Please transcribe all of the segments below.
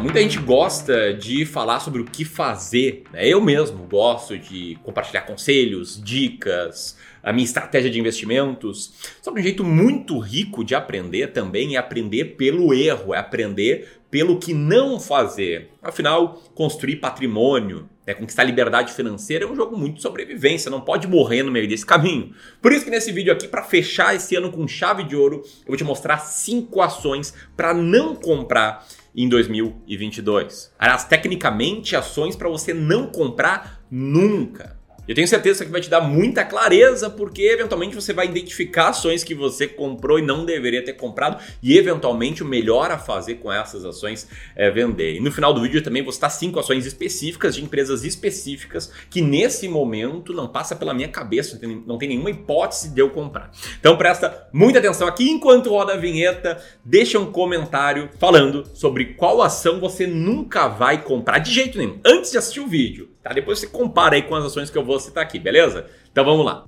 muita gente gosta de falar sobre o que fazer. Né? Eu mesmo gosto de compartilhar conselhos, dicas, a minha estratégia de investimentos. Só que um jeito muito rico de aprender também é aprender pelo erro, é aprender pelo que não fazer. Afinal, construir patrimônio, né, conquistar liberdade financeira é um jogo muito de sobrevivência, não pode morrer no meio desse caminho. Por isso que nesse vídeo aqui, para fechar esse ano com chave de ouro, eu vou te mostrar cinco ações para não comprar em 2022. Aliás, tecnicamente, ações para você não comprar nunca. Eu tenho certeza que vai te dar muita clareza, porque eventualmente você vai identificar ações que você comprou e não deveria ter comprado, e eventualmente o melhor a fazer com essas ações é vender. E no final do vídeo também vou citar cinco ações específicas de empresas específicas que nesse momento não passa pela minha cabeça, não tem nenhuma hipótese de eu comprar. Então presta muita atenção aqui enquanto roda a vinheta, deixa um comentário falando sobre qual ação você nunca vai comprar de jeito nenhum, antes de assistir o vídeo. Tá? Depois você compara aí com as ações que eu vou citar aqui, beleza? Então vamos lá.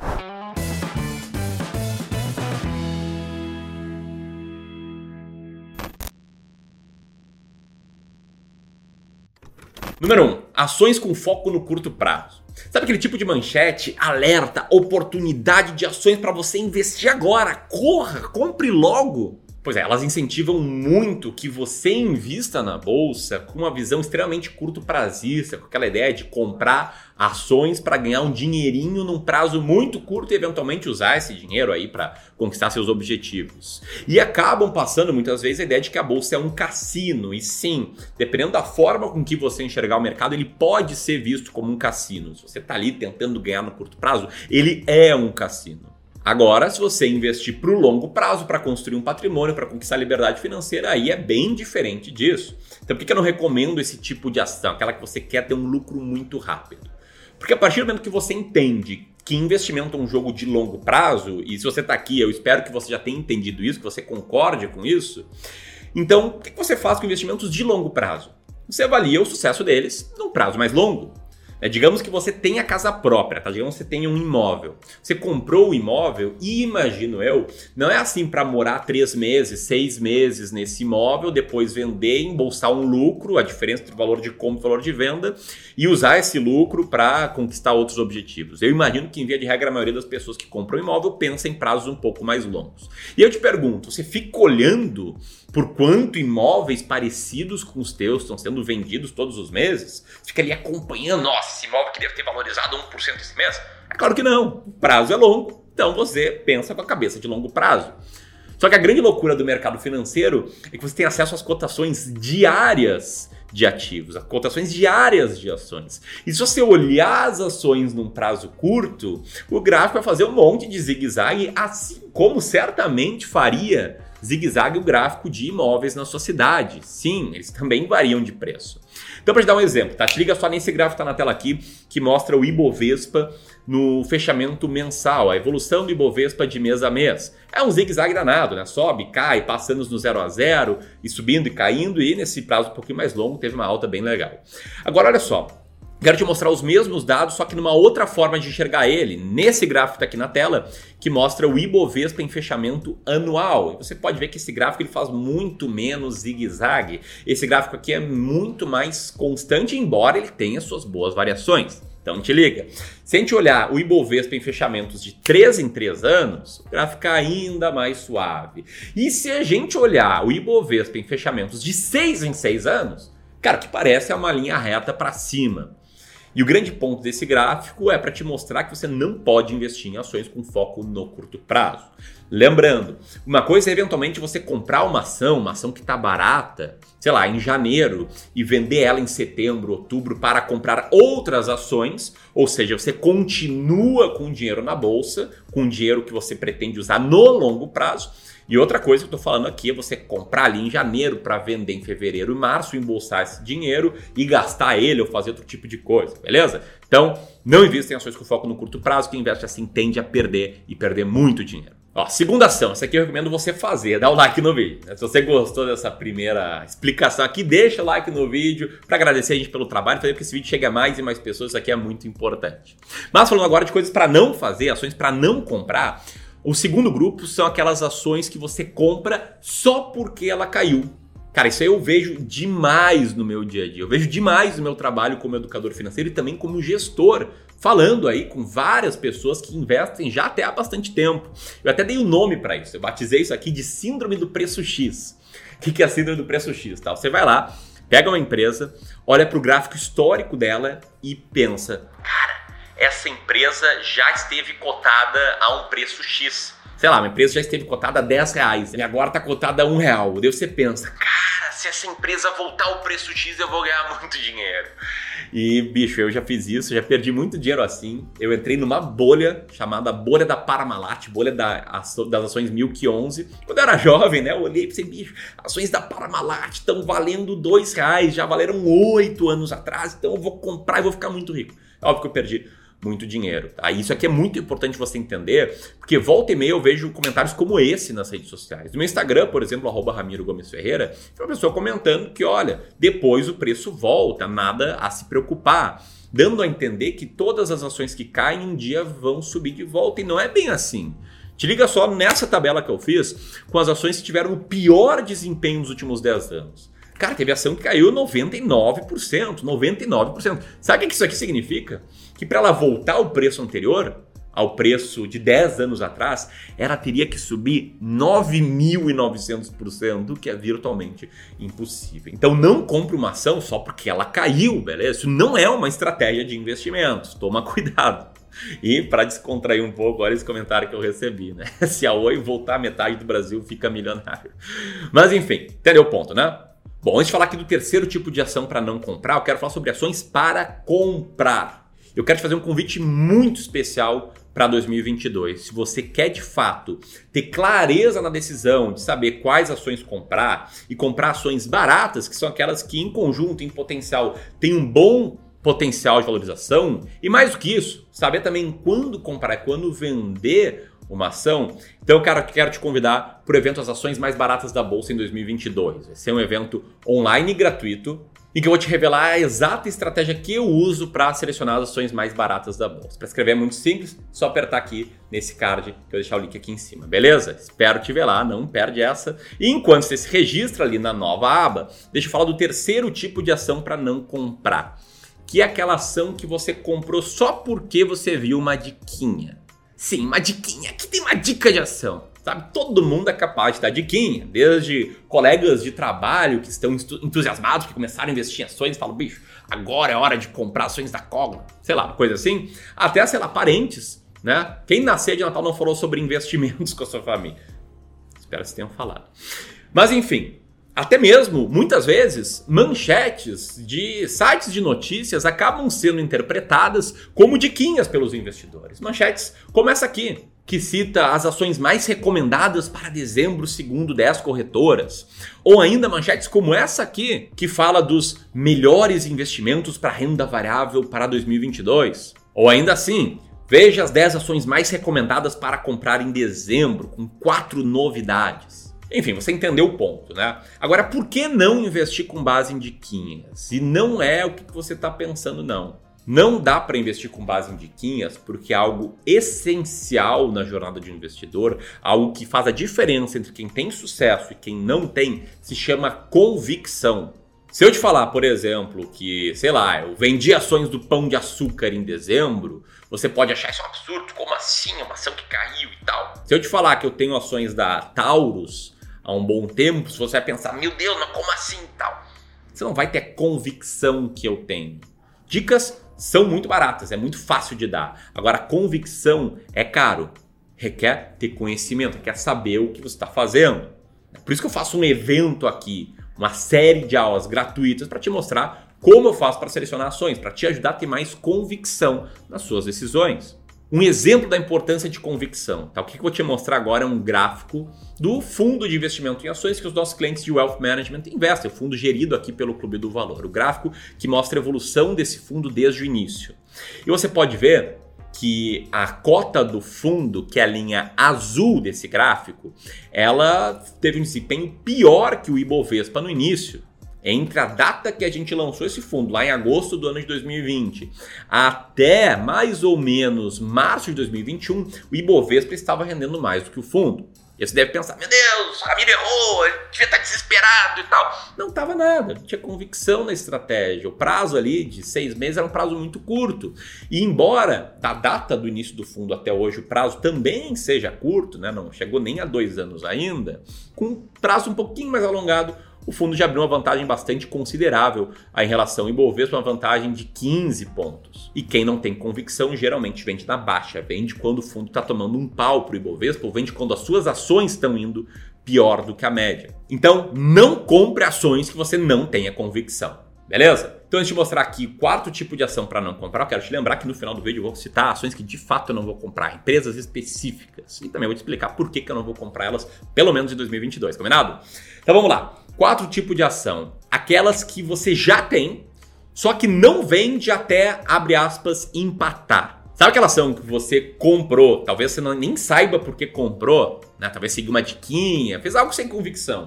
Número 1. Um, ações com foco no curto prazo. Sabe aquele tipo de manchete, alerta, oportunidade de ações para você investir agora? Corra, compre logo. Pois é, elas incentivam muito que você invista na bolsa com uma visão extremamente curto prazista, com aquela ideia de comprar ações para ganhar um dinheirinho num prazo muito curto e eventualmente usar esse dinheiro aí para conquistar seus objetivos. E acabam passando muitas vezes a ideia de que a bolsa é um cassino. E sim, dependendo da forma com que você enxergar o mercado, ele pode ser visto como um cassino. Se você está ali tentando ganhar no curto prazo, ele é um cassino. Agora, se você investir para o longo prazo, para construir um patrimônio, para conquistar liberdade financeira, aí é bem diferente disso. Então, por que eu não recomendo esse tipo de ação? Aquela que você quer ter um lucro muito rápido. Porque a partir do momento que você entende que investimento é um jogo de longo prazo, e se você está aqui, eu espero que você já tenha entendido isso, que você concorde com isso. Então, o que você faz com investimentos de longo prazo? Você avalia o sucesso deles num prazo mais longo. É, digamos que você tem a casa própria, tá? Digamos que você tem um imóvel. Você comprou o imóvel e imagino eu, não é assim para morar três meses, seis meses nesse imóvel, depois vender, embolsar um lucro, a diferença entre o valor de compra e o valor de venda, e usar esse lucro para conquistar outros objetivos. Eu imagino que, em via de regra, a maioria das pessoas que compram imóvel pensa em prazos um pouco mais longos. E eu te pergunto, você fica olhando por quanto imóveis parecidos com os teus estão sendo vendidos todos os meses? Fica ali acompanhando, nossa, esse imóvel que deve ter valorizado 1% esse mês? É claro que não. O prazo é longo, então você pensa com a cabeça de longo prazo. Só que a grande loucura do mercado financeiro é que você tem acesso às cotações diárias de ativos, as cotações diárias de ações. E se você olhar as ações num prazo curto, o gráfico vai fazer um monte de zigue-zague, assim como certamente faria zigue-zague o gráfico de imóveis na sua cidade. Sim, eles também variam de preço. Então, para te dar um exemplo, tá? Te liga só nesse gráfico que está na tela aqui, que mostra o Ibovespa no fechamento mensal, a evolução do Ibovespa de mês a mês. É um zigue-zague danado, né? Sobe, cai, passa anos no 0 a 0 e subindo e caindo, e nesse prazo um pouquinho mais longo teve uma alta bem legal. Agora, olha só, Quero te mostrar os mesmos dados, só que numa outra forma de enxergar ele, nesse gráfico está aqui na tela, que mostra o Ibovespa em fechamento anual. E você pode ver que esse gráfico ele faz muito menos zigue-zague. Esse gráfico aqui é muito mais constante, embora ele tenha suas boas variações. Então te liga. Se a gente olhar o Ibovespa em fechamentos de 3 em 3 anos, o gráfico fica ainda mais suave. E se a gente olhar o Ibovespa em fechamentos de 6 em 6 anos, cara, que parece é uma linha reta para cima. E o grande ponto desse gráfico é para te mostrar que você não pode investir em ações com foco no curto prazo. Lembrando, uma coisa é eventualmente você comprar uma ação, uma ação que está barata, sei lá, em janeiro e vender ela em setembro, outubro para comprar outras ações, ou seja, você continua com dinheiro na bolsa, com dinheiro que você pretende usar no longo prazo e outra coisa que eu estou falando aqui é você comprar ali em janeiro para vender em fevereiro e março, embolsar esse dinheiro e gastar ele ou fazer outro tipo de coisa, beleza? Então, não invista em ações com foco no curto prazo, quem investe assim tende a perder e perder muito dinheiro. Ó, segunda ação, essa aqui eu recomendo você fazer, dá o like no vídeo. Se você gostou dessa primeira explicação aqui, deixa o like no vídeo para agradecer a gente pelo trabalho, fazer que esse vídeo chegue a mais e mais pessoas, isso aqui é muito importante. Mas falando agora de coisas para não fazer, ações para não comprar, o segundo grupo são aquelas ações que você compra só porque ela caiu. Cara, isso aí eu vejo demais no meu dia a dia. Eu vejo demais no meu trabalho como educador financeiro e também como gestor, falando aí com várias pessoas que investem já até há bastante tempo. Eu até dei um nome para isso. Eu batizei isso aqui de síndrome do preço X. O que é a síndrome do preço X? Tá? Você vai lá, pega uma empresa, olha para o gráfico histórico dela e pensa: cara, essa empresa já esteve cotada a um preço X sei lá, uma empresa já esteve cotada a 10 reais e agora está cotada a 1 real. Daí você pensa, cara, se essa empresa voltar ao preço X, eu vou ganhar muito dinheiro. E, bicho, eu já fiz isso, já perdi muito dinheiro assim. Eu entrei numa bolha chamada bolha da Parmalat, bolha da, das ações Milk 11. Quando eu era jovem, né, eu olhei e pensei, bicho, ações da Parmalat estão valendo 2 reais, já valeram 8 anos atrás, então eu vou comprar e vou ficar muito rico. Óbvio que eu perdi muito dinheiro. Tá? Isso aqui é muito importante você entender, porque volta e meia eu vejo comentários como esse nas redes sociais. No meu Instagram, por exemplo, arroba Ramiro Gomes Ferreira, tem uma pessoa comentando que, olha, depois o preço volta, nada a se preocupar. Dando a entender que todas as ações que caem um dia vão subir de volta. E não é bem assim. Te liga só nessa tabela que eu fiz com as ações que tiveram o pior desempenho nos últimos 10 anos. Cara, teve ação que caiu 99%, 99%. Sabe o que isso aqui significa? Que para ela voltar ao preço anterior, ao preço de 10 anos atrás, ela teria que subir 9.900%, o que é virtualmente impossível. Então não compre uma ação só porque ela caiu, beleza? Isso não é uma estratégia de investimentos. Toma cuidado. E para descontrair um pouco, olha esse comentário que eu recebi, né? Se a Oi voltar metade do Brasil, fica milionário. Mas enfim, entendeu o ponto, né? Bom, antes de falar aqui do terceiro tipo de ação para não comprar, eu quero falar sobre ações para comprar. Eu quero te fazer um convite muito especial para 2022. Se você quer de fato ter clareza na decisão de saber quais ações comprar e comprar ações baratas, que são aquelas que em conjunto, em potencial, têm um bom potencial de valorização, e mais do que isso, saber também quando comprar, quando vender uma ação. Então, cara, quero te convidar para o evento As Ações Mais Baratas da Bolsa em 2022. Vai ser um evento online e gratuito e que eu vou te revelar a exata estratégia que eu uso para selecionar as ações mais baratas da bolsa. Para escrever é muito simples, só apertar aqui nesse card que eu vou deixar o link aqui em cima, beleza? Espero te ver lá, não perde essa. E enquanto você se registra ali na nova aba, deixa eu falar do terceiro tipo de ação para não comprar, que é aquela ação que você comprou só porque você viu uma diquinha. Sim, uma diquinha. Aqui tem uma dica de ação. Sabe, todo mundo é capaz de dar diquinha, desde colegas de trabalho que estão entusiasmados, que começaram a investir em ações, falam, bicho, agora é hora de comprar ações da Cogna, sei lá, coisa assim, até, sei lá, parentes, né? Quem nascer de Natal não falou sobre investimentos com a sua família? Espero que vocês tenham falado. Mas enfim, até mesmo, muitas vezes, manchetes de sites de notícias acabam sendo interpretadas como diquinhas pelos investidores. Manchetes como essa aqui, que cita as ações mais recomendadas para dezembro segundo 10 corretoras. Ou ainda manchetes como essa aqui, que fala dos melhores investimentos para renda variável para 2022. Ou ainda assim, veja as 10 ações mais recomendadas para comprar em dezembro, com quatro novidades. Enfim, você entendeu o ponto, né? Agora, por que não investir com base em diquinhas? Se não é o que você está pensando, não. Não dá para investir com base em diquinhas porque é algo essencial na jornada de investidor, algo que faz a diferença entre quem tem sucesso e quem não tem, se chama convicção. Se eu te falar, por exemplo, que, sei lá, eu vendi ações do Pão de Açúcar em dezembro, você pode achar isso um absurdo, como assim? É uma ação que caiu e tal. Se eu te falar que eu tenho ações da Taurus, há um bom tempo, se você vai pensar, meu Deus, mas como assim tal? Você não vai ter convicção que eu tenho. Dicas são muito baratas, é muito fácil de dar. Agora, convicção é caro. Requer ter conhecimento, requer saber o que você está fazendo. Por isso que eu faço um evento aqui, uma série de aulas gratuitas para te mostrar como eu faço para selecionar ações, para te ajudar a ter mais convicção nas suas decisões. Um exemplo da importância de convicção. Tá? O que eu vou te mostrar agora é um gráfico do fundo de investimento em ações que os nossos clientes de Wealth Management investem, o fundo gerido aqui pelo Clube do Valor. O gráfico que mostra a evolução desse fundo desde o início. E você pode ver que a cota do fundo, que é a linha azul desse gráfico, ela teve um desempenho pior que o Ibovespa no início entre a data que a gente lançou esse fundo, lá em agosto do ano de 2020, até mais ou menos março de 2021, o Ibovespa estava rendendo mais do que o fundo. E você deve pensar, meu Deus, o Ramiro errou, ele devia estar desesperado e tal. Não estava nada, tinha convicção na estratégia. O prazo ali de seis meses era um prazo muito curto. E embora da data do início do fundo até hoje o prazo também seja curto, né, não chegou nem a dois anos ainda, com um prazo um pouquinho mais alongado, o fundo já abriu uma vantagem bastante considerável em relação ao Ibovespa, uma vantagem de 15 pontos. E quem não tem convicção geralmente vende na baixa, vende quando o fundo está tomando um pau para o Ibovespa, ou vende quando as suas ações estão indo pior do que a média. Então, não compre ações que você não tenha convicção. Beleza? Então, antes de mostrar aqui o quarto tipo de ação para não comprar, eu quero te lembrar que no final do vídeo eu vou citar ações que de fato eu não vou comprar, empresas específicas. E também vou te explicar por que, que eu não vou comprar elas, pelo menos em 2022, combinado? Então vamos lá. Quatro tipos de ação. Aquelas que você já tem, só que não vende até, abre aspas, empatar. Sabe aquela ação que você comprou, talvez você não, nem saiba por que comprou, né? talvez seguiu uma diquinha, fez algo sem convicção,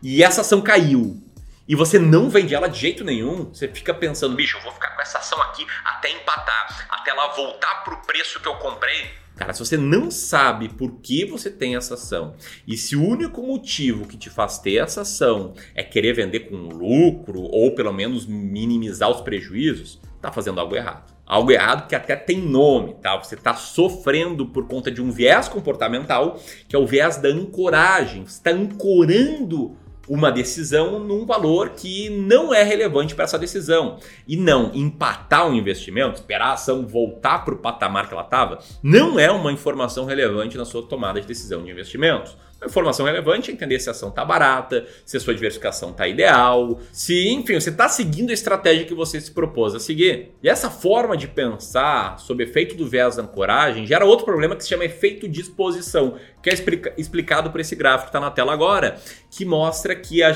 e essa ação caiu, e você não vende ela de jeito nenhum, você fica pensando, bicho, eu vou ficar com essa ação aqui até empatar, até ela voltar pro preço que eu comprei. Cara, se você não sabe por que você tem essa ação e se o único motivo que te faz ter essa ação é querer vender com lucro ou pelo menos minimizar os prejuízos, tá fazendo algo errado. Algo errado que até tem nome, tá? Você está sofrendo por conta de um viés comportamental, que é o viés da ancoragem. Você está ancorando uma decisão num valor que não é relevante para essa decisão. E não, empatar o investimento, esperar a ação voltar para o patamar que ela estava, não é uma informação relevante na sua tomada de decisão de investimentos. Informação relevante é entender se a ação está barata, se a sua diversificação está ideal, se, enfim, você está seguindo a estratégia que você se propôs a seguir. E essa forma de pensar sobre efeito do viés da ancoragem gera outro problema que se chama efeito de exposição, que é explica explicado por esse gráfico que está na tela agora, que mostra que a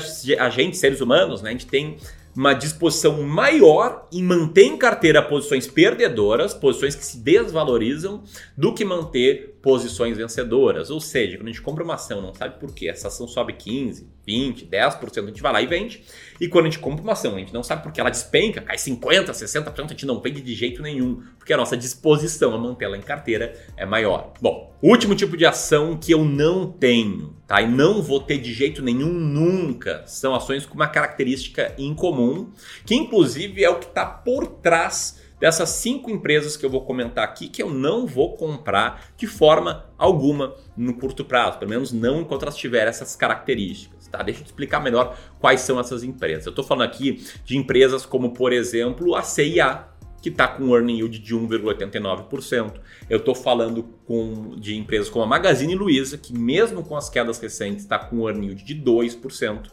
gente, seres humanos, né, a gente tem uma disposição maior em manter em carteira posições perdedoras, posições que se desvalorizam, do que manter posições vencedoras. Ou seja, quando a gente compra uma ação, não sabe por quê, essa ação sobe 15, 20, 10%, a gente vai lá e vende. E quando a gente compra uma ação, a gente não sabe por que ela despenca, cai 50, 60%, a gente não vende de jeito nenhum, porque a nossa disposição a mantê-la em carteira é maior. Bom, último tipo de ação que eu não tenho, tá? E não vou ter de jeito nenhum nunca, são ações com uma característica incomum, que inclusive é o que está por trás dessas cinco empresas que eu vou comentar aqui que eu não vou comprar de forma alguma no curto prazo, pelo menos não enquanto elas tiverem essas características. Tá? Deixa eu te explicar melhor quais são essas empresas. Eu estou falando aqui de empresas como, por exemplo, a CIA, que está com um earning yield de 1,89%. Eu estou falando com, de empresas como a Magazine Luiza, que mesmo com as quedas recentes está com um earning yield de 2%.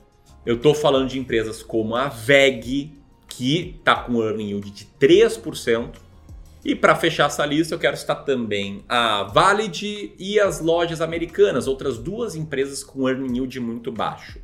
Eu estou falando de empresas como a VEG, que está com earning yield de 3%. E para fechar essa lista, eu quero citar também a Valid e as lojas americanas, outras duas empresas com earning yield muito baixo.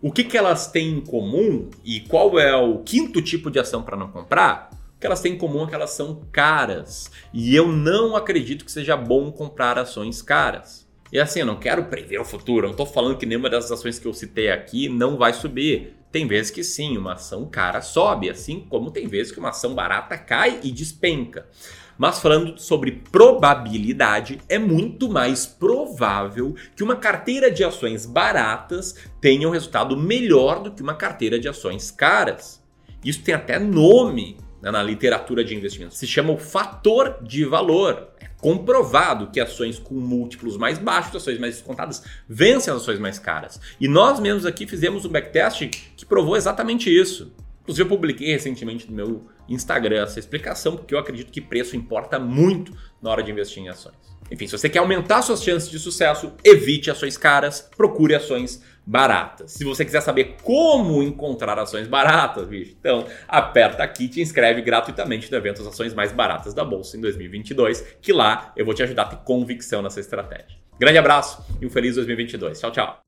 O que, que elas têm em comum e qual é o quinto tipo de ação para não comprar? Que elas têm em comum é que elas são caras. E eu não acredito que seja bom comprar ações caras. E assim, eu não quero prever o futuro, eu não estou falando que nenhuma das ações que eu citei aqui não vai subir. Tem vezes que sim, uma ação cara sobe, assim como tem vezes que uma ação barata cai e despenca. Mas falando sobre probabilidade, é muito mais provável que uma carteira de ações baratas tenha um resultado melhor do que uma carteira de ações caras. Isso tem até nome né, na literatura de investimento. Se chama o fator de valor. É comprovado que ações com múltiplos mais baixos, ações mais descontadas, vencem as ações mais caras. E nós mesmos aqui fizemos um backtest que provou exatamente isso. Inclusive, eu publiquei recentemente no meu Instagram essa explicação, porque eu acredito que preço importa muito na hora de investir em ações. Enfim, se você quer aumentar suas chances de sucesso, evite ações caras, procure ações baratas. Se você quiser saber como encontrar ações baratas, bicho, então aperta aqui e te inscreve gratuitamente no evento As Ações Mais Baratas da Bolsa em 2022, que lá eu vou te ajudar a ter convicção nessa estratégia. Grande abraço e um feliz 2022. Tchau, tchau.